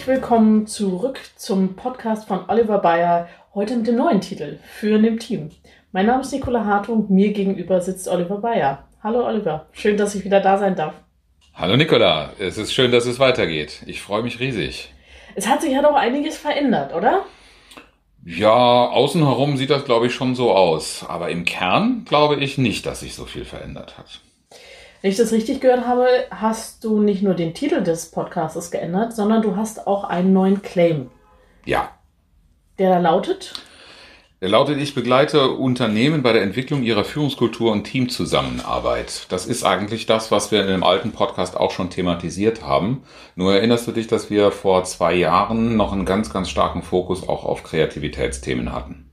Herzlich willkommen zurück zum Podcast von Oliver Bayer, heute mit dem neuen Titel Führen im Team. Mein Name ist Nicola Hartung, mir gegenüber sitzt Oliver Bayer. Hallo Oliver, schön, dass ich wieder da sein darf. Hallo Nicola, es ist schön, dass es weitergeht. Ich freue mich riesig. Es hat sich ja doch einiges verändert, oder? Ja, außen herum sieht das, glaube ich, schon so aus. Aber im Kern glaube ich nicht, dass sich so viel verändert hat. Wenn ich das richtig gehört habe, hast du nicht nur den Titel des Podcasts geändert, sondern du hast auch einen neuen Claim. Ja. Der da lautet? Der lautet, ich begleite Unternehmen bei der Entwicklung ihrer Führungskultur und Teamzusammenarbeit. Das ist eigentlich das, was wir in dem alten Podcast auch schon thematisiert haben. Nur erinnerst du dich, dass wir vor zwei Jahren noch einen ganz, ganz starken Fokus auch auf Kreativitätsthemen hatten.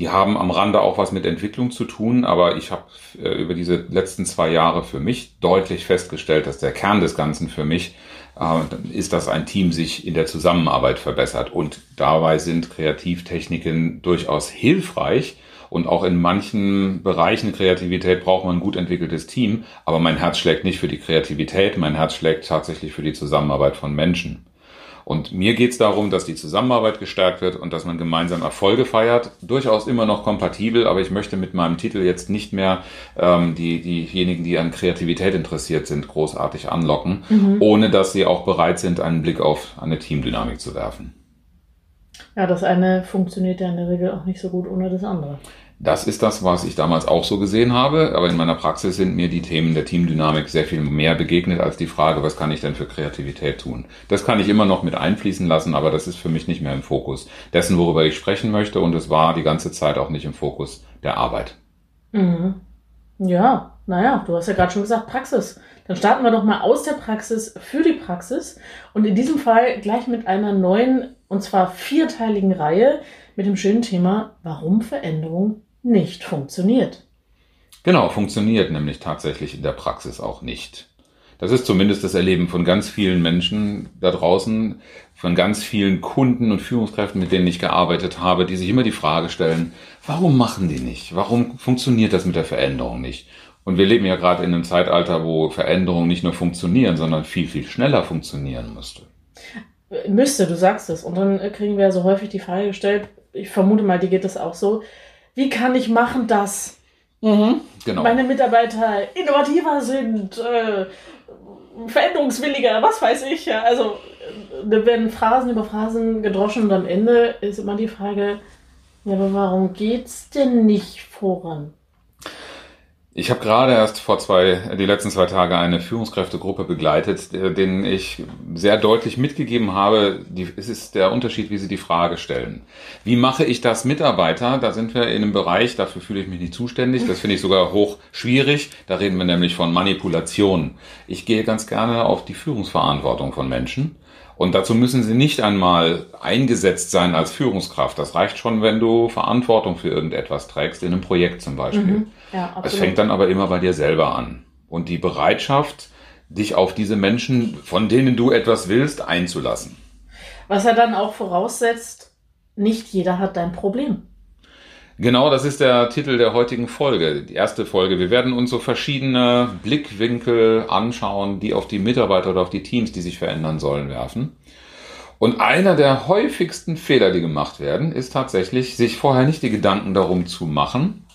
Die haben am Rande auch was mit Entwicklung zu tun, aber ich habe äh, über diese letzten zwei Jahre für mich deutlich festgestellt, dass der Kern des Ganzen für mich äh, ist, dass ein Team sich in der Zusammenarbeit verbessert. Und dabei sind Kreativtechniken durchaus hilfreich. Und auch in manchen Bereichen Kreativität braucht man ein gut entwickeltes Team. Aber mein Herz schlägt nicht für die Kreativität, mein Herz schlägt tatsächlich für die Zusammenarbeit von Menschen. Und mir geht es darum, dass die Zusammenarbeit gestärkt wird und dass man gemeinsam Erfolge feiert. Durchaus immer noch kompatibel, aber ich möchte mit meinem Titel jetzt nicht mehr ähm, die, diejenigen, die an Kreativität interessiert sind, großartig anlocken, mhm. ohne dass sie auch bereit sind, einen Blick auf eine Teamdynamik zu werfen. Ja, das eine funktioniert ja in der Regel auch nicht so gut ohne das andere. Das ist das, was ich damals auch so gesehen habe, aber in meiner Praxis sind mir die Themen der Teamdynamik sehr viel mehr begegnet als die Frage, was kann ich denn für Kreativität tun. Das kann ich immer noch mit einfließen lassen, aber das ist für mich nicht mehr im Fokus dessen, worüber ich sprechen möchte und es war die ganze Zeit auch nicht im Fokus der Arbeit. Mhm. Ja, naja, du hast ja gerade schon gesagt, Praxis. Dann starten wir doch mal aus der Praxis für die Praxis und in diesem Fall gleich mit einer neuen und zwar vierteiligen Reihe mit dem schönen Thema, warum Veränderung nicht funktioniert. Genau, funktioniert nämlich tatsächlich in der Praxis auch nicht. Das ist zumindest das Erleben von ganz vielen Menschen da draußen, von ganz vielen Kunden und Führungskräften, mit denen ich gearbeitet habe, die sich immer die Frage stellen, warum machen die nicht? Warum funktioniert das mit der Veränderung nicht? Und wir leben ja gerade in einem Zeitalter, wo Veränderung nicht nur funktionieren, sondern viel, viel schneller funktionieren müsste. Müsste, du sagst es. Und dann kriegen wir so häufig die Frage gestellt, ich vermute mal, dir geht das auch so. Wie kann ich machen, dass mhm, genau. meine Mitarbeiter innovativer sind, äh, veränderungswilliger, was weiß ich. Ja. Also da werden Phrasen über Phrasen gedroschen und am Ende ist immer die Frage, ja, aber warum geht's denn nicht voran? Ich habe gerade erst vor zwei, die letzten zwei Tage eine Führungskräftegruppe begleitet, denen ich sehr deutlich mitgegeben habe, die, es ist der Unterschied, wie sie die Frage stellen. Wie mache ich das Mitarbeiter? Da sind wir in einem Bereich, dafür fühle ich mich nicht zuständig. Das finde ich sogar hoch schwierig. Da reden wir nämlich von Manipulation. Ich gehe ganz gerne auf die Führungsverantwortung von Menschen und dazu müssen sie nicht einmal eingesetzt sein als Führungskraft. Das reicht schon, wenn du Verantwortung für irgendetwas trägst, in einem Projekt zum Beispiel. Mhm. Ja, es fängt dann aber immer bei dir selber an. Und die Bereitschaft, dich auf diese Menschen, von denen du etwas willst, einzulassen. Was er dann auch voraussetzt, nicht jeder hat dein Problem. Genau, das ist der Titel der heutigen Folge, die erste Folge. Wir werden uns so verschiedene Blickwinkel anschauen, die auf die Mitarbeiter oder auf die Teams, die sich verändern sollen, werfen. Und einer der häufigsten Fehler, die gemacht werden, ist tatsächlich, sich vorher nicht die Gedanken darum zu machen,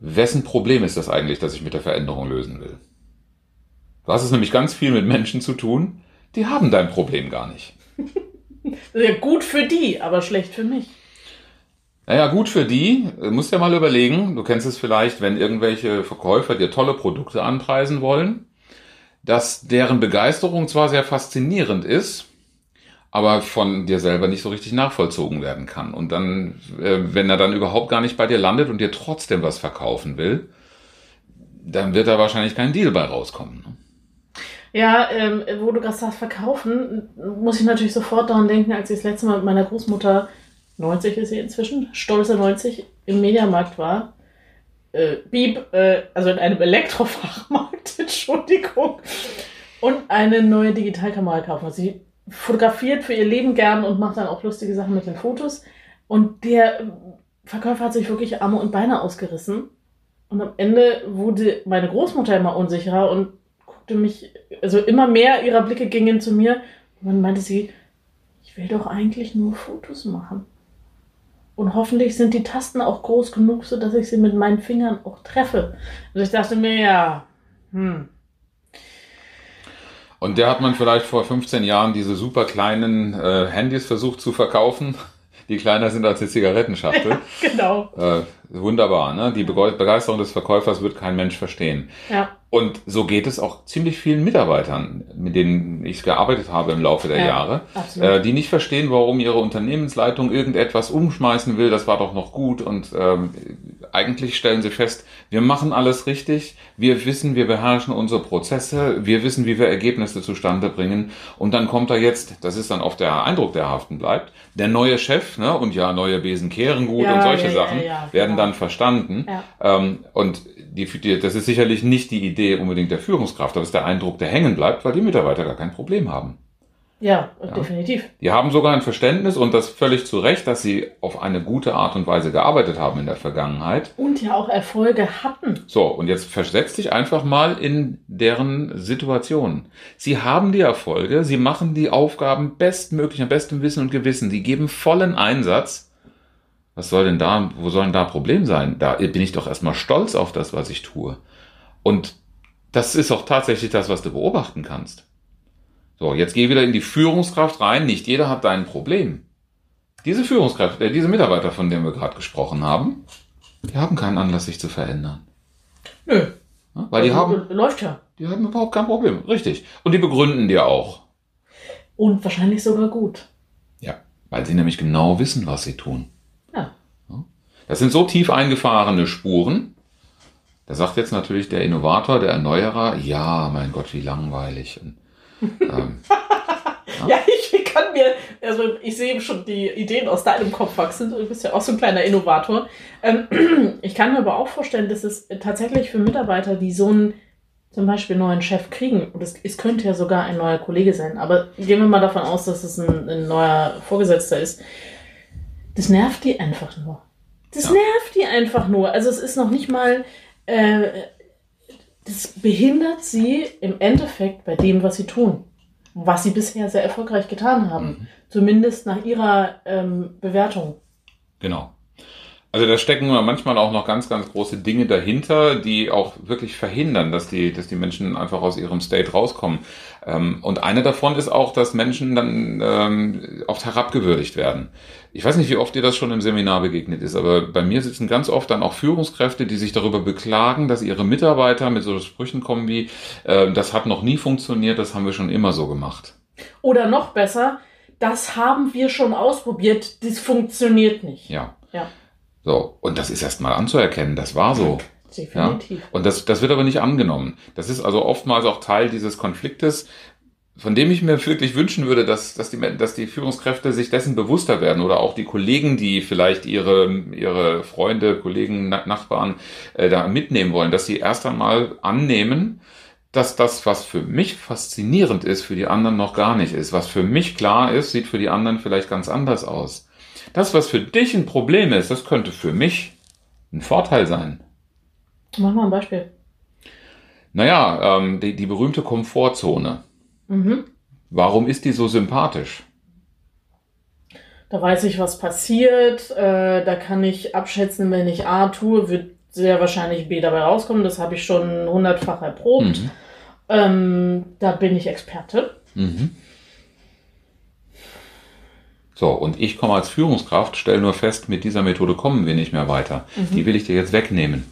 wessen Problem ist das eigentlich, das ich mit der Veränderung lösen will. Du hast es nämlich ganz viel mit Menschen zu tun, die haben dein Problem gar nicht. ja, gut für die, aber schlecht für mich. Naja, gut für die. Du musst ja mal überlegen, du kennst es vielleicht, wenn irgendwelche Verkäufer dir tolle Produkte anpreisen wollen, dass deren Begeisterung zwar sehr faszinierend ist, aber von dir selber nicht so richtig nachvollzogen werden kann. Und dann, äh, wenn er dann überhaupt gar nicht bei dir landet und dir trotzdem was verkaufen will, dann wird da wahrscheinlich kein Deal bei rauskommen. Ne? Ja, ähm, wo du gerade sagst, verkaufen, muss ich natürlich sofort daran denken, als ich das letzte Mal mit meiner Großmutter 90 ist sie inzwischen, stolze 90, im Mediamarkt war. Äh, Bieb, äh, also in einem Elektrofachmarkt, Entschuldigung. Und eine neue Digitalkamera kaufen. Sie fotografiert für ihr Leben gern und macht dann auch lustige Sachen mit den Fotos. Und der Verkäufer hat sich wirklich Arme und Beine ausgerissen. Und am Ende wurde meine Großmutter immer unsicherer und guckte mich, also immer mehr ihrer Blicke gingen zu mir. Und dann meinte sie, ich will doch eigentlich nur Fotos machen. Und hoffentlich sind die Tasten auch groß genug, sodass ich sie mit meinen Fingern auch treffe. Also ich dachte mir, ja, hm. Und der hat man vielleicht vor 15 Jahren diese super kleinen äh, Handys versucht zu verkaufen, die kleiner sind als eine Zigarettenschachtel. Ja, genau. Äh, wunderbar, ne? Die Begeisterung des Verkäufers wird kein Mensch verstehen. Ja. Und so geht es auch ziemlich vielen Mitarbeitern, mit denen ich gearbeitet habe im Laufe der ja, Jahre, äh, die nicht verstehen, warum ihre Unternehmensleitung irgendetwas umschmeißen will. Das war doch noch gut. Und ähm, eigentlich stellen sie fest, wir machen alles richtig, wir wissen, wir beherrschen unsere Prozesse, wir wissen, wie wir Ergebnisse zustande bringen. Und dann kommt da jetzt, das ist dann oft der Eindruck, der haften bleibt, der neue Chef, ne? und ja, neue Besen kehren gut ja, und solche ja, Sachen werden genau. dann verstanden. Ähm, und die, die, das ist sicherlich nicht die Idee unbedingt der Führungskraft, aber es ist der Eindruck, der hängen bleibt, weil die Mitarbeiter gar kein Problem haben. Ja, ja, definitiv. Die haben sogar ein Verständnis und das völlig zu Recht, dass sie auf eine gute Art und Weise gearbeitet haben in der Vergangenheit. Und ja auch Erfolge hatten. So, und jetzt versetz dich einfach mal in deren Situation. Sie haben die Erfolge, sie machen die Aufgaben bestmöglich, am besten Wissen und Gewissen, sie geben vollen Einsatz was soll denn da, wo soll denn da Problem sein? Da bin ich doch erstmal stolz auf das, was ich tue. Und das ist auch tatsächlich das, was du beobachten kannst. So, jetzt geh wieder in die Führungskraft rein. Nicht jeder hat dein Problem. Diese Führungskraft, äh, diese Mitarbeiter, von denen wir gerade gesprochen haben, die haben keinen Anlass, sich zu verändern. Nö. Ja, weil die haben. Läuft ja. Die haben überhaupt kein Problem. Richtig. Und die begründen dir auch. Und wahrscheinlich sogar gut. Ja, weil sie nämlich genau wissen, was sie tun. Das sind so tief eingefahrene Spuren. Da sagt jetzt natürlich der Innovator, der Erneuerer, ja, mein Gott, wie langweilig. Und, ähm, ja. ja, ich kann mir, also ich sehe schon die Ideen aus deinem Kopf wachsen. Du bist ja auch so ein kleiner Innovator. Ähm, ich kann mir aber auch vorstellen, dass es tatsächlich für Mitarbeiter, die so einen zum Beispiel neuen Chef kriegen, und es, es könnte ja sogar ein neuer Kollege sein, aber gehen wir mal davon aus, dass es ein, ein neuer Vorgesetzter ist, das nervt die einfach nur. Das ja. nervt die einfach nur. Also es ist noch nicht mal, äh, das behindert sie im Endeffekt bei dem, was sie tun. Was sie bisher sehr erfolgreich getan haben. Mhm. Zumindest nach ihrer ähm, Bewertung. Genau. Also da stecken manchmal auch noch ganz, ganz große Dinge dahinter, die auch wirklich verhindern, dass die, dass die Menschen einfach aus ihrem State rauskommen. Ähm, und eine davon ist auch, dass Menschen dann ähm, oft herabgewürdigt werden. Ich weiß nicht, wie oft dir das schon im Seminar begegnet ist, aber bei mir sitzen ganz oft dann auch Führungskräfte, die sich darüber beklagen, dass ihre Mitarbeiter mit so Sprüchen kommen wie, äh, das hat noch nie funktioniert, das haben wir schon immer so gemacht. Oder noch besser, das haben wir schon ausprobiert, das funktioniert nicht. Ja. Ja. So, und das ist erstmal anzuerkennen, das war so. Definitiv. Ja? Und das, das wird aber nicht angenommen. Das ist also oftmals auch Teil dieses Konfliktes, von dem ich mir wirklich wünschen würde, dass, dass, die, dass die Führungskräfte sich dessen bewusster werden oder auch die Kollegen, die vielleicht ihre, ihre Freunde, Kollegen, Nachbarn äh, da mitnehmen wollen, dass sie erst einmal annehmen, dass das, was für mich faszinierend ist, für die anderen noch gar nicht ist. Was für mich klar ist, sieht für die anderen vielleicht ganz anders aus. Das, was für dich ein Problem ist, das könnte für mich ein Vorteil sein. Mach mal ein Beispiel. Naja, ähm, die, die berühmte Komfortzone. Mhm. Warum ist die so sympathisch? Da weiß ich, was passiert. Äh, da kann ich abschätzen, wenn ich A tue, wird sehr wahrscheinlich B dabei rauskommen. Das habe ich schon hundertfach erprobt. Mhm. Ähm, da bin ich Experte. Mhm. So, und ich komme als Führungskraft, stelle nur fest, mit dieser Methode kommen wir nicht mehr weiter. Mhm. Die will ich dir jetzt wegnehmen.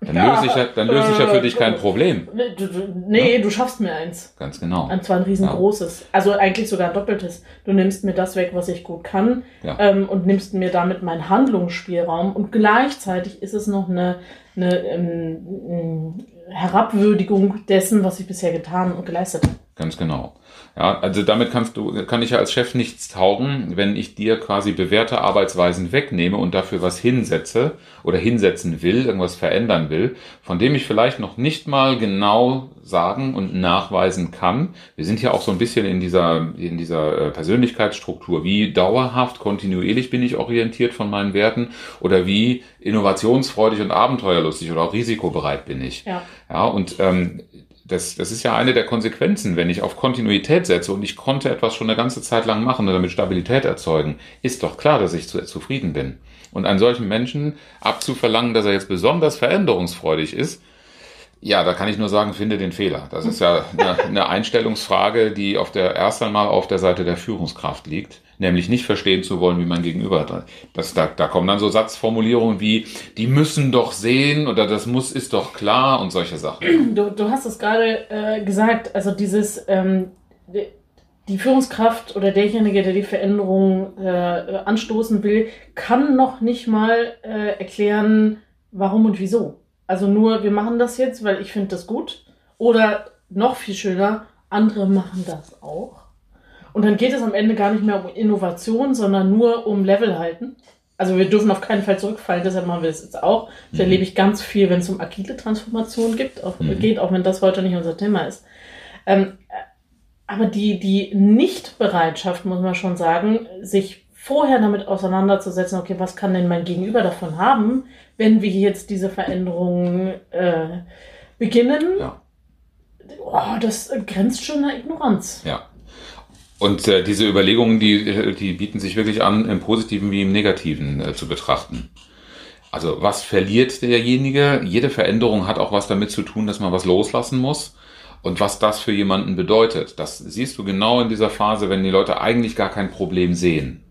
Dann ja, löse ich ja, dann löse ich ja für dich kein Problem. Nee, du, nee ja? du schaffst mir eins. Ganz genau. Und zwar ein riesengroßes. Ja. Also eigentlich sogar ein doppeltes. Du nimmst mir das weg, was ich gut kann ähm, und nimmst mir damit meinen Handlungsspielraum. Und gleichzeitig ist es noch eine, eine, ähm, eine Herabwürdigung dessen, was ich bisher getan und geleistet habe. Ganz genau. Ja, also damit kannst du, kann ich ja als Chef nichts taugen, wenn ich dir quasi bewährte Arbeitsweisen wegnehme und dafür was hinsetze oder hinsetzen will, irgendwas verändern will, von dem ich vielleicht noch nicht mal genau sagen und nachweisen kann. Wir sind ja auch so ein bisschen in dieser, in dieser äh, Persönlichkeitsstruktur. Wie dauerhaft, kontinuierlich bin ich orientiert von meinen Werten oder wie innovationsfreudig und abenteuerlustig oder auch risikobereit bin ich. Ja, ja und ähm, das, das ist ja eine der Konsequenzen, wenn ich auf Kontinuität setze und ich konnte etwas schon eine ganze Zeit lang machen und damit Stabilität erzeugen, ist doch klar, dass ich zu, zufrieden bin. Und einen solchen Menschen abzuverlangen, dass er jetzt besonders veränderungsfreudig ist, ja, da kann ich nur sagen, finde den Fehler. Das ist ja eine, eine Einstellungsfrage, die auf der erst einmal auf der Seite der Führungskraft liegt, nämlich nicht verstehen zu wollen, wie man gegenüber. Das, da, da kommen dann so Satzformulierungen wie, die müssen doch sehen oder das muss ist doch klar und solche Sachen. Du, du hast es gerade äh, gesagt, also dieses ähm, die Führungskraft oder derjenige, der die Veränderung äh, anstoßen will, kann noch nicht mal äh, erklären, warum und wieso. Also nur, wir machen das jetzt, weil ich finde das gut. Oder noch viel schöner, andere machen das auch. Und dann geht es am Ende gar nicht mehr um Innovation, sondern nur um Level halten. Also wir dürfen auf keinen Fall zurückfallen, deshalb machen wir es jetzt auch. Das mhm. erlebe ich ganz viel, wenn es um agile Transformation gibt, auch, mhm. geht, auch wenn das heute nicht unser Thema ist. Ähm, aber die, die Nichtbereitschaft, muss man schon sagen, sich vorher damit auseinanderzusetzen, okay, was kann denn mein Gegenüber davon haben, wenn wir jetzt diese Veränderungen äh, beginnen, ja. oh, das grenzt schon an Ignoranz. Ja. Und äh, diese Überlegungen, die, die bieten sich wirklich an, im Positiven wie im Negativen äh, zu betrachten. Also was verliert derjenige? Jede Veränderung hat auch was damit zu tun, dass man was loslassen muss. Und was das für jemanden bedeutet, das siehst du genau in dieser Phase, wenn die Leute eigentlich gar kein Problem sehen.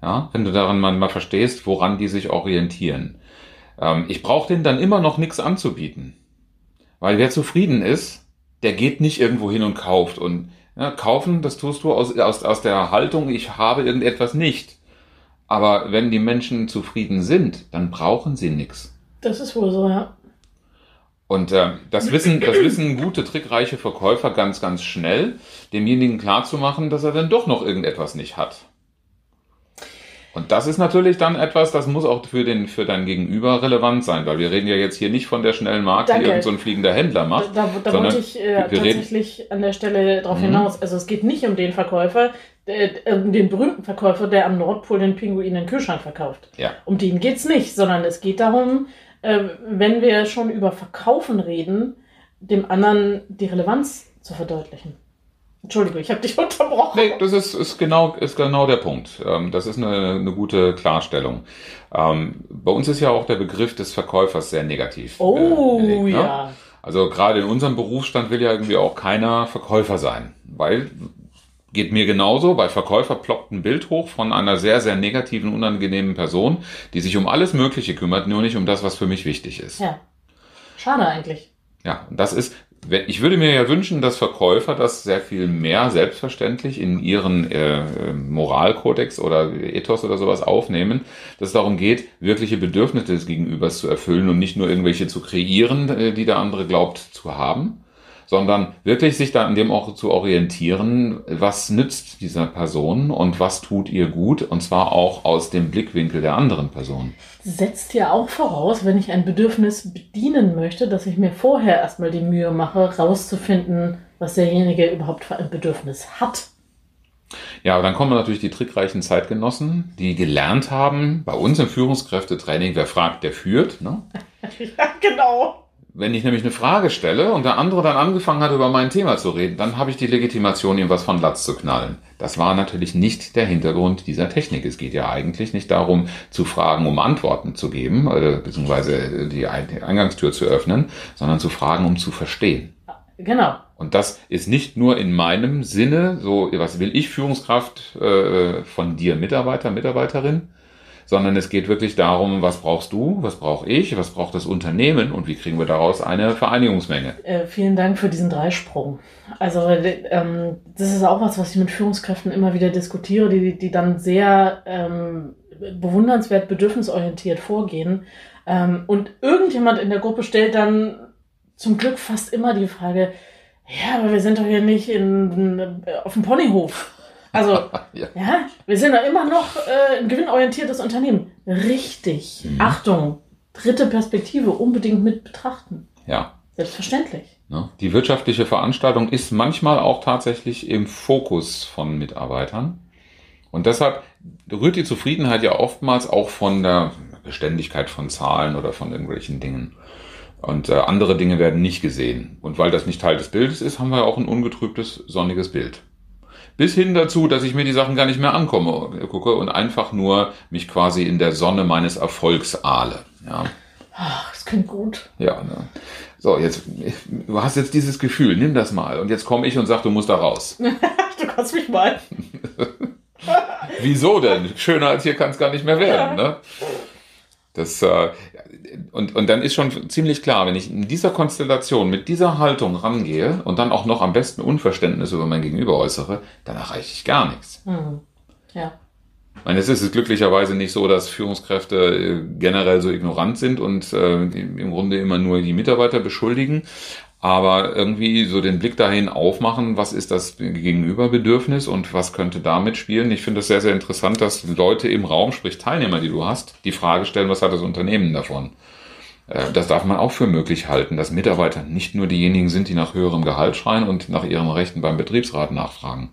Ja, wenn du daran mal, mal verstehst, woran die sich orientieren. Ähm, ich brauche denen dann immer noch nichts anzubieten. Weil wer zufrieden ist, der geht nicht irgendwo hin und kauft. Und ja, kaufen, das tust du aus, aus, aus der Haltung, ich habe irgendetwas nicht. Aber wenn die Menschen zufrieden sind, dann brauchen sie nichts. Das ist wohl so, ja. Und äh, das wissen, das wissen gute, trickreiche Verkäufer ganz, ganz schnell, demjenigen klarzumachen, dass er dann doch noch irgendetwas nicht hat. Und das ist natürlich dann etwas, das muss auch für, den, für dein Gegenüber relevant sein, weil wir reden ja jetzt hier nicht von der schnellen Marke, Danke. die irgendein so fliegender Händler macht. Da, da, da wollte ich äh, tatsächlich reden... an der Stelle darauf mhm. hinaus. Also es geht nicht um den Verkäufer, äh, um den berühmten Verkäufer, der am Nordpol den Pinguin in den Kühlschrank verkauft. Ja. Um den geht's nicht, sondern es geht darum, äh, wenn wir schon über Verkaufen reden, dem anderen die Relevanz zu verdeutlichen. Entschuldigung, ich habe dich unterbrochen. Nee, das ist, ist, genau, ist genau der Punkt. Ähm, das ist eine, eine gute Klarstellung. Ähm, bei uns ist ja auch der Begriff des Verkäufers sehr negativ. Oh, äh, ne? ja. Also gerade in unserem Berufsstand will ja irgendwie auch keiner Verkäufer sein, weil geht mir genauso. Bei Verkäufer ploppt ein Bild hoch von einer sehr, sehr negativen, unangenehmen Person, die sich um alles Mögliche kümmert, nur nicht um das, was für mich wichtig ist. Ja. Schade eigentlich. Ja, das ist, ich würde mir ja wünschen, dass Verkäufer das sehr viel mehr selbstverständlich in ihren äh, Moralkodex oder Ethos oder sowas aufnehmen, dass es darum geht, wirkliche Bedürfnisse des Gegenübers zu erfüllen und nicht nur irgendwelche zu kreieren, äh, die der andere glaubt zu haben sondern wirklich sich da an dem auch zu orientieren, was nützt dieser Person und was tut ihr gut, und zwar auch aus dem Blickwinkel der anderen Person. Setzt ja auch voraus, wenn ich ein Bedürfnis bedienen möchte, dass ich mir vorher erstmal die Mühe mache, rauszufinden, was derjenige überhaupt für ein Bedürfnis hat. Ja, aber dann kommen natürlich die trickreichen Zeitgenossen, die gelernt haben, bei uns im Führungskräftetraining, wer fragt, der führt. Ne? ja, genau. Wenn ich nämlich eine Frage stelle und der andere dann angefangen hat, über mein Thema zu reden, dann habe ich die Legitimation, ihm was von Latz zu knallen. Das war natürlich nicht der Hintergrund dieser Technik. Es geht ja eigentlich nicht darum, zu fragen, um Antworten zu geben, äh, beziehungsweise die Eingangstür zu öffnen, sondern zu fragen, um zu verstehen. Genau. Und das ist nicht nur in meinem Sinne, so, was will ich Führungskraft äh, von dir, Mitarbeiter, Mitarbeiterin, sondern es geht wirklich darum, was brauchst du, was brauche ich, was braucht das Unternehmen und wie kriegen wir daraus eine Vereinigungsmenge. Äh, vielen Dank für diesen Dreisprung. Also ähm, das ist auch was, was ich mit Führungskräften immer wieder diskutiere, die, die dann sehr ähm, bewundernswert bedürfnisorientiert vorgehen. Ähm, und irgendjemand in der Gruppe stellt dann zum Glück fast immer die Frage, Ja, aber wir sind doch hier nicht in, auf dem Ponyhof. Also, ja. ja. wir sind doch immer noch äh, ein gewinnorientiertes Unternehmen. Richtig. Mhm. Achtung, dritte Perspektive unbedingt mit betrachten. Ja. Selbstverständlich. Ne? Die wirtschaftliche Veranstaltung ist manchmal auch tatsächlich im Fokus von Mitarbeitern. Und deshalb rührt die Zufriedenheit ja oftmals auch von der Beständigkeit von Zahlen oder von irgendwelchen Dingen. Und äh, andere Dinge werden nicht gesehen. Und weil das nicht Teil des Bildes ist, haben wir auch ein ungetrübtes, sonniges Bild. Bis hin dazu, dass ich mir die Sachen gar nicht mehr ankomme, gucke und einfach nur mich quasi in der Sonne meines Erfolgs ahle. Ja. Ach, das klingt gut. Ja, ne? So, jetzt, du hast jetzt dieses Gefühl, nimm das mal. Und jetzt komme ich und sag, du musst da raus. du kannst mich mal. Wieso denn? Schöner als hier kann es gar nicht mehr werden, ne? Das, äh, und, und dann ist schon ziemlich klar, wenn ich in dieser Konstellation mit dieser Haltung rangehe und dann auch noch am besten Unverständnis über mein Gegenüber äußere, dann erreiche ich gar nichts. Mhm. Ja. Ich meine, es ist glücklicherweise nicht so, dass Führungskräfte äh, generell so ignorant sind und äh, im Grunde immer nur die Mitarbeiter beschuldigen aber irgendwie so den Blick dahin aufmachen, was ist das Gegenüberbedürfnis und was könnte damit spielen. Ich finde es sehr, sehr interessant, dass Leute im Raum, sprich Teilnehmer, die du hast, die Frage stellen, was hat das Unternehmen davon? Äh, das darf man auch für möglich halten, dass Mitarbeiter nicht nur diejenigen sind, die nach höherem Gehalt schreien und nach ihren Rechten beim Betriebsrat nachfragen,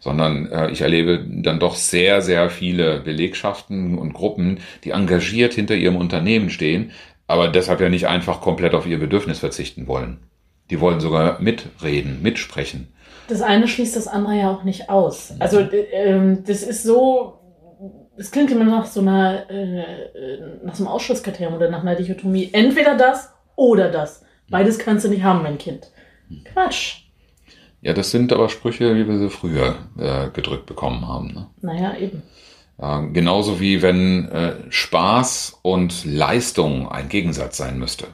sondern äh, ich erlebe dann doch sehr, sehr viele Belegschaften und Gruppen, die engagiert hinter ihrem Unternehmen stehen, aber deshalb ja nicht einfach komplett auf ihr Bedürfnis verzichten wollen. Die wollen sogar mitreden, mitsprechen. Das eine schließt das andere ja auch nicht aus. Also ähm, das ist so, es klingt immer nach so einer, äh, nach so einem Ausschlusskriterium oder nach einer Dichotomie. Entweder das oder das. Beides kannst du nicht haben, mein Kind. Quatsch. Ja, das sind aber Sprüche, wie wir sie früher äh, gedrückt bekommen haben. Ne? Naja, eben. Ja, genauso wie wenn äh, Spaß und Leistung ein Gegensatz sein müsste.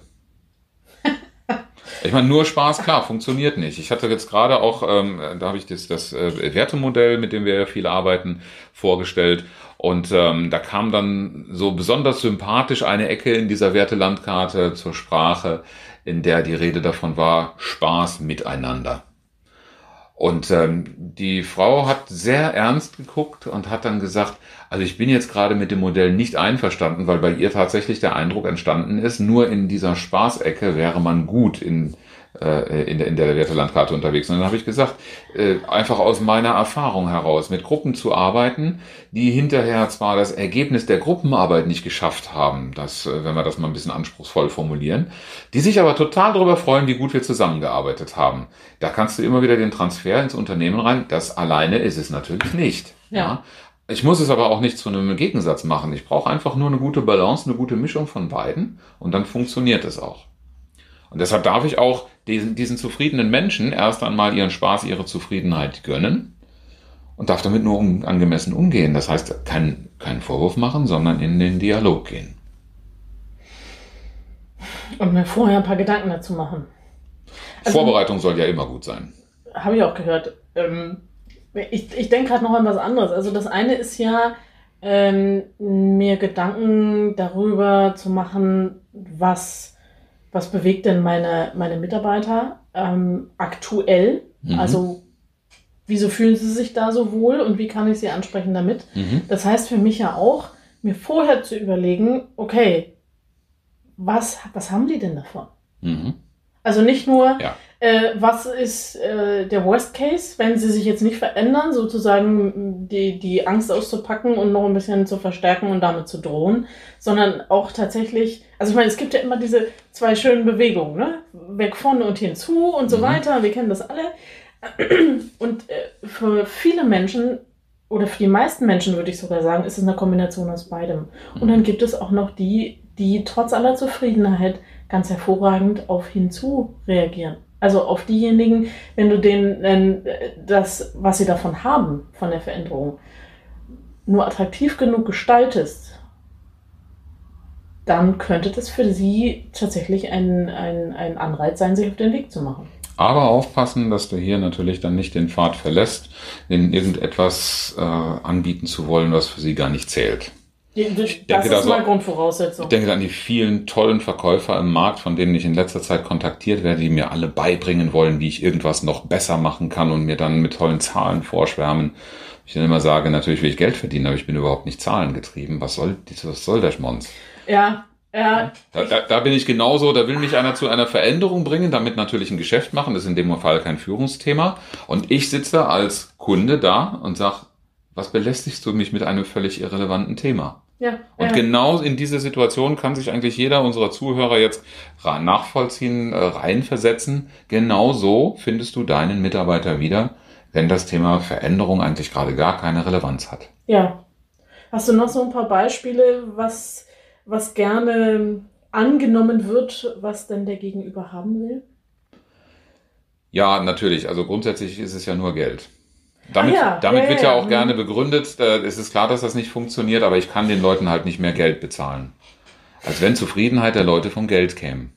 Ich meine, nur Spaß, klar, funktioniert nicht. Ich hatte jetzt gerade auch, ähm, da habe ich das, das äh, Wertemodell, mit dem wir ja viel arbeiten, vorgestellt. Und ähm, da kam dann so besonders sympathisch eine Ecke in dieser Wertelandkarte zur Sprache, in der die Rede davon war, Spaß miteinander. Und ähm, die Frau hat sehr ernst geguckt und hat dann gesagt, also ich bin jetzt gerade mit dem Modell nicht einverstanden, weil bei ihr tatsächlich der Eindruck entstanden ist, nur in dieser Spaßecke wäre man gut in äh, in, der, in der Wertelandkarte unterwegs. Und dann habe ich gesagt, äh, einfach aus meiner Erfahrung heraus, mit Gruppen zu arbeiten, die hinterher zwar das Ergebnis der Gruppenarbeit nicht geschafft haben, das, äh, wenn wir das mal ein bisschen anspruchsvoll formulieren, die sich aber total darüber freuen, wie gut wir zusammengearbeitet haben. Da kannst du immer wieder den Transfer ins Unternehmen rein. Das alleine ist es natürlich nicht. ja? ja? Ich muss es aber auch nicht zu einem Gegensatz machen. Ich brauche einfach nur eine gute Balance, eine gute Mischung von beiden und dann funktioniert es auch. Und deshalb darf ich auch diesen, diesen zufriedenen Menschen erst einmal ihren Spaß, ihre Zufriedenheit gönnen und darf damit nur um, angemessen umgehen. Das heißt, keinen kein Vorwurf machen, sondern in den Dialog gehen. Und mir vorher ein paar Gedanken dazu machen. Also, Vorbereitung soll ja immer gut sein. Habe ich auch gehört. Ähm, ich ich denke gerade noch an was anderes. Also das eine ist ja, ähm, mir Gedanken darüber zu machen, was was bewegt denn meine, meine Mitarbeiter ähm, aktuell? Mhm. Also wieso fühlen sie sich da so wohl und wie kann ich sie ansprechen damit? Mhm. Das heißt für mich ja auch, mir vorher zu überlegen, okay, was, was haben die denn davon? Mhm. Also nicht nur, ja. Äh, was ist äh, der Worst Case, wenn sie sich jetzt nicht verändern, sozusagen die, die Angst auszupacken und noch ein bisschen zu verstärken und damit zu drohen, sondern auch tatsächlich, also ich meine, es gibt ja immer diese zwei schönen Bewegungen, ne? Weg von und hinzu und so mhm. weiter, wir kennen das alle. Und äh, für viele Menschen oder für die meisten Menschen würde ich sogar sagen, ist es eine Kombination aus beidem. Und dann gibt es auch noch die, die trotz aller Zufriedenheit ganz hervorragend auf hinzu reagieren. Also auf diejenigen, wenn du denen das, was sie davon haben, von der Veränderung, nur attraktiv genug gestaltest, dann könnte das für sie tatsächlich ein, ein, ein Anreiz sein, sich auf den Weg zu machen. Aber aufpassen, dass du hier natürlich dann nicht den Pfad verlässt, in irgendetwas äh, anbieten zu wollen, was für sie gar nicht zählt. Ich denke das ist mal Grundvoraussetzung. Ich denke an die vielen tollen Verkäufer im Markt, von denen ich in letzter Zeit kontaktiert werde, die mir alle beibringen wollen, wie ich irgendwas noch besser machen kann und mir dann mit tollen Zahlen vorschwärmen. Ich dann immer sage, natürlich will ich Geld verdienen, aber ich bin überhaupt nicht zahlengetrieben. Was soll, was soll der Schmonz? Ja, ja. Da, da, da bin ich genauso, da will mich einer zu einer Veränderung bringen, damit natürlich ein Geschäft machen, das ist in dem Fall kein Führungsthema. Und ich sitze als Kunde da und sag, was belästigst du mich mit einem völlig irrelevanten Thema? Ja, und ja. genau in diese Situation kann sich eigentlich jeder unserer Zuhörer jetzt nachvollziehen, äh, reinversetzen. Genau so findest du deinen Mitarbeiter wieder, wenn das Thema Veränderung eigentlich gerade gar keine Relevanz hat. Ja. Hast du noch so ein paar Beispiele, was, was gerne angenommen wird, was denn der Gegenüber haben will? Ja, natürlich. Also grundsätzlich ist es ja nur Geld. Damit, ah, ja. damit ja, wird ja, auch gerne begründet, äh, es ist klar, dass das nicht funktioniert, aber ich kann den Leuten halt nicht mehr Geld bezahlen. Als wenn Zufriedenheit der Leute vom Geld käme.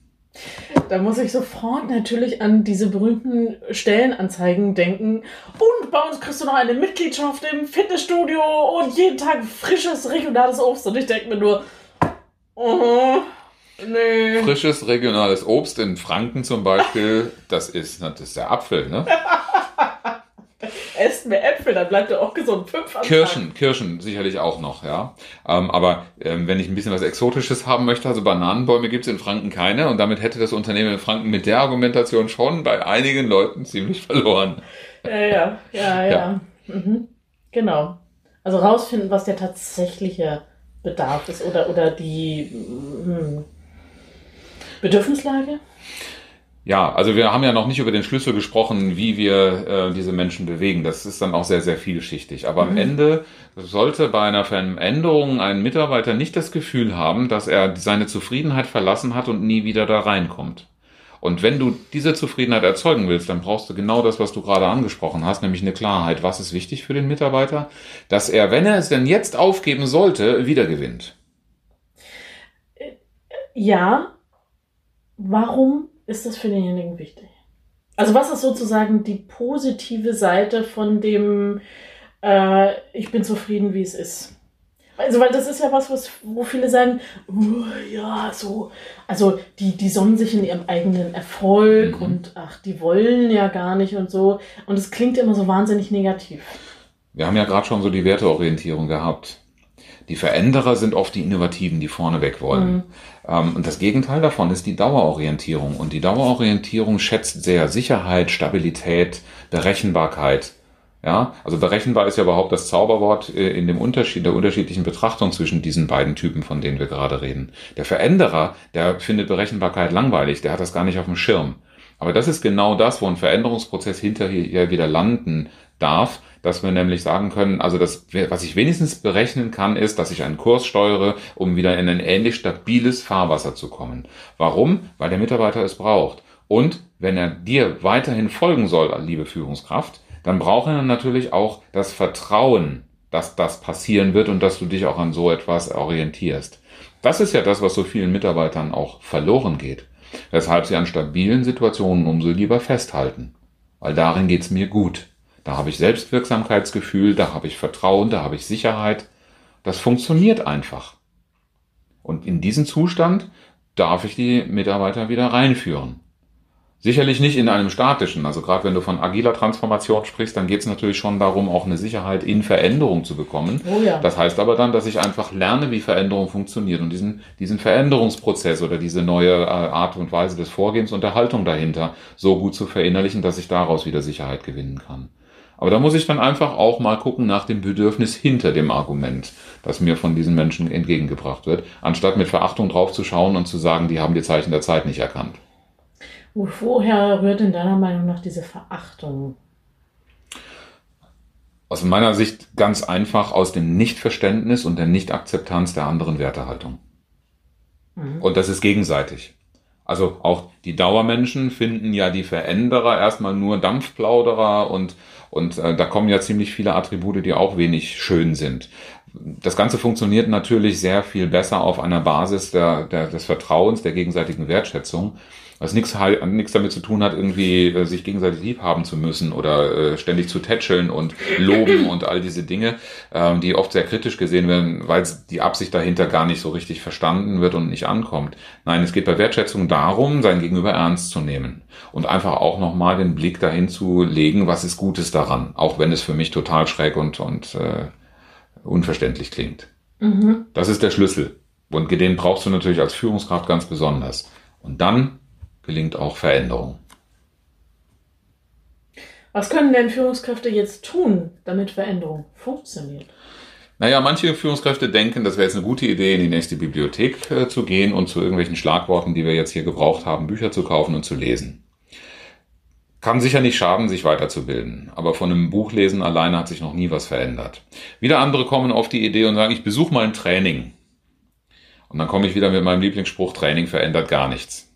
Da muss ich sofort natürlich an diese berühmten Stellenanzeigen denken. Und bei uns kriegst du noch eine Mitgliedschaft im Fitnessstudio und jeden Tag frisches regionales Obst. Und ich denke mir nur, oh, nee. Frisches regionales Obst in Franken zum Beispiel, das ist, das ist der Apfel, ne? Esst mehr Äpfel, dann bleibt er auch gesund. Fünf Kirschen, Tag. Kirschen sicherlich auch noch, ja. Ähm, aber ähm, wenn ich ein bisschen was Exotisches haben möchte, also Bananenbäume gibt es in Franken keine und damit hätte das Unternehmen in Franken mit der Argumentation schon bei einigen Leuten ziemlich verloren. Ja, ja, ja, ja. ja. Mhm. Genau. Also rausfinden, was der tatsächliche Bedarf ist oder, oder die hm, Bedürfnislage. Ja, also wir haben ja noch nicht über den Schlüssel gesprochen, wie wir äh, diese Menschen bewegen. Das ist dann auch sehr, sehr vielschichtig. Aber mhm. am Ende sollte bei einer Veränderung ein Mitarbeiter nicht das Gefühl haben, dass er seine Zufriedenheit verlassen hat und nie wieder da reinkommt. Und wenn du diese Zufriedenheit erzeugen willst, dann brauchst du genau das, was du gerade angesprochen hast, nämlich eine Klarheit. Was ist wichtig für den Mitarbeiter? Dass er, wenn er es denn jetzt aufgeben sollte, wieder gewinnt. Ja. Warum ist das für denjenigen wichtig? Also was ist sozusagen die positive Seite von dem, äh, ich bin zufrieden, wie es ist? Also, weil das ist ja was, was wo viele sagen, uh, ja, so, also die, die sonnen sich in ihrem eigenen Erfolg mhm. und ach, die wollen ja gar nicht und so. Und es klingt immer so wahnsinnig negativ. Wir haben ja gerade schon so die Werteorientierung gehabt. Die Veränderer sind oft die Innovativen, die vorneweg wollen. Mhm. Ähm, und das Gegenteil davon ist die Dauerorientierung. Und die Dauerorientierung schätzt sehr Sicherheit, Stabilität, Berechenbarkeit. Ja, also berechenbar ist ja überhaupt das Zauberwort äh, in dem Unterschied, der unterschiedlichen Betrachtung zwischen diesen beiden Typen, von denen wir gerade reden. Der Veränderer, der findet Berechenbarkeit langweilig, der hat das gar nicht auf dem Schirm. Aber das ist genau das, wo ein Veränderungsprozess hinterher wieder landen darf, dass wir nämlich sagen können, also das, was ich wenigstens berechnen kann, ist, dass ich einen Kurs steuere, um wieder in ein ähnlich stabiles Fahrwasser zu kommen. Warum? Weil der Mitarbeiter es braucht. Und wenn er dir weiterhin folgen soll, liebe Führungskraft, dann braucht er natürlich auch das Vertrauen, dass das passieren wird und dass du dich auch an so etwas orientierst. Das ist ja das, was so vielen Mitarbeitern auch verloren geht, weshalb sie an stabilen Situationen umso lieber festhalten, weil darin geht's mir gut. Da habe ich Selbstwirksamkeitsgefühl, da habe ich Vertrauen, da habe ich Sicherheit. Das funktioniert einfach. Und in diesen Zustand darf ich die Mitarbeiter wieder reinführen. Sicherlich nicht in einem statischen. Also gerade wenn du von agiler Transformation sprichst, dann geht es natürlich schon darum, auch eine Sicherheit in Veränderung zu bekommen. Oh ja. Das heißt aber dann, dass ich einfach lerne, wie Veränderung funktioniert und diesen, diesen Veränderungsprozess oder diese neue äh, Art und Weise des Vorgehens und der Haltung dahinter so gut zu verinnerlichen, dass ich daraus wieder Sicherheit gewinnen kann. Aber da muss ich dann einfach auch mal gucken nach dem Bedürfnis hinter dem Argument, das mir von diesen Menschen entgegengebracht wird, anstatt mit Verachtung drauf zu schauen und zu sagen, die haben die Zeichen der Zeit nicht erkannt. Woher rührt in deiner Meinung nach diese Verachtung? Aus meiner Sicht ganz einfach aus dem Nichtverständnis und der Nichtakzeptanz der anderen Wertehaltung. Mhm. Und das ist gegenseitig. Also auch die Dauermenschen finden ja die Veränderer erstmal nur Dampfplauderer und und äh, da kommen ja ziemlich viele Attribute, die auch wenig schön sind. Das Ganze funktioniert natürlich sehr viel besser auf einer Basis der, der, des Vertrauens, der gegenseitigen Wertschätzung. Was nichts, damit zu tun hat, irgendwie äh, sich gegenseitig lieb haben zu müssen oder äh, ständig zu tätscheln und loben und all diese Dinge, ähm, die oft sehr kritisch gesehen werden, weil die Absicht dahinter gar nicht so richtig verstanden wird und nicht ankommt. Nein, es geht bei Wertschätzung darum, sein Gegenüber ernst zu nehmen und einfach auch nochmal den Blick dahin zu legen, was ist Gutes daran, auch wenn es für mich total schräg und, und äh, unverständlich klingt. Mhm. Das ist der Schlüssel. Und den brauchst du natürlich als Führungskraft ganz besonders. Und dann gelingt auch Veränderung. Was können denn Führungskräfte jetzt tun, damit Veränderung funktioniert? Naja, manche Führungskräfte denken, das wäre jetzt eine gute Idee, in die nächste Bibliothek äh, zu gehen und zu irgendwelchen Schlagworten, die wir jetzt hier gebraucht haben, Bücher zu kaufen und zu lesen. Kann sicher nicht schaden, sich weiterzubilden, aber von einem Buchlesen alleine hat sich noch nie was verändert. Wieder andere kommen auf die Idee und sagen, ich besuche mal ein Training. Und dann komme ich wieder mit meinem Lieblingsspruch, Training verändert gar nichts.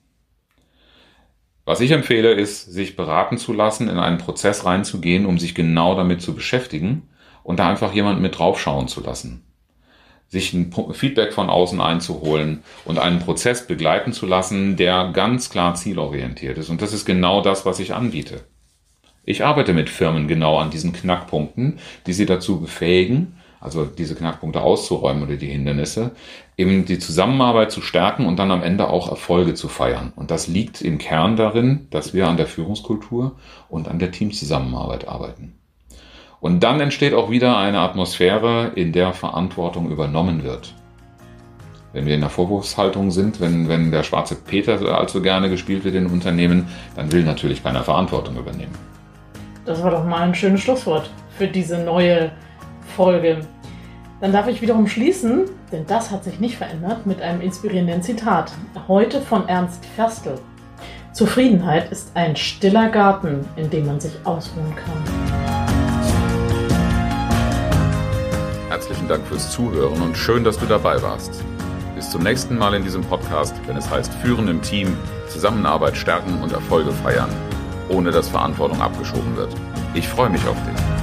Was ich empfehle, ist, sich beraten zu lassen, in einen Prozess reinzugehen, um sich genau damit zu beschäftigen und da einfach jemanden mit draufschauen zu lassen. Sich ein Feedback von außen einzuholen und einen Prozess begleiten zu lassen, der ganz klar zielorientiert ist. Und das ist genau das, was ich anbiete. Ich arbeite mit Firmen genau an diesen Knackpunkten, die sie dazu befähigen, also diese Knackpunkte auszuräumen oder die Hindernisse, eben die Zusammenarbeit zu stärken und dann am Ende auch Erfolge zu feiern. Und das liegt im Kern darin, dass wir an der Führungskultur und an der Teamzusammenarbeit arbeiten. Und dann entsteht auch wieder eine Atmosphäre, in der Verantwortung übernommen wird. Wenn wir in der Vorwurfshaltung sind, wenn, wenn der schwarze Peter allzu gerne gespielt wird in Unternehmen, dann will natürlich keiner Verantwortung übernehmen. Das war doch mal ein schönes Schlusswort für diese neue Folge. Dann darf ich wiederum schließen, denn das hat sich nicht verändert, mit einem inspirierenden Zitat. Heute von Ernst Ferstel. Zufriedenheit ist ein stiller Garten, in dem man sich ausruhen kann. Herzlichen Dank fürs Zuhören und schön, dass du dabei warst. Bis zum nächsten Mal in diesem Podcast, wenn es heißt Führen im Team, Zusammenarbeit stärken und Erfolge feiern, ohne dass Verantwortung abgeschoben wird. Ich freue mich auf dich.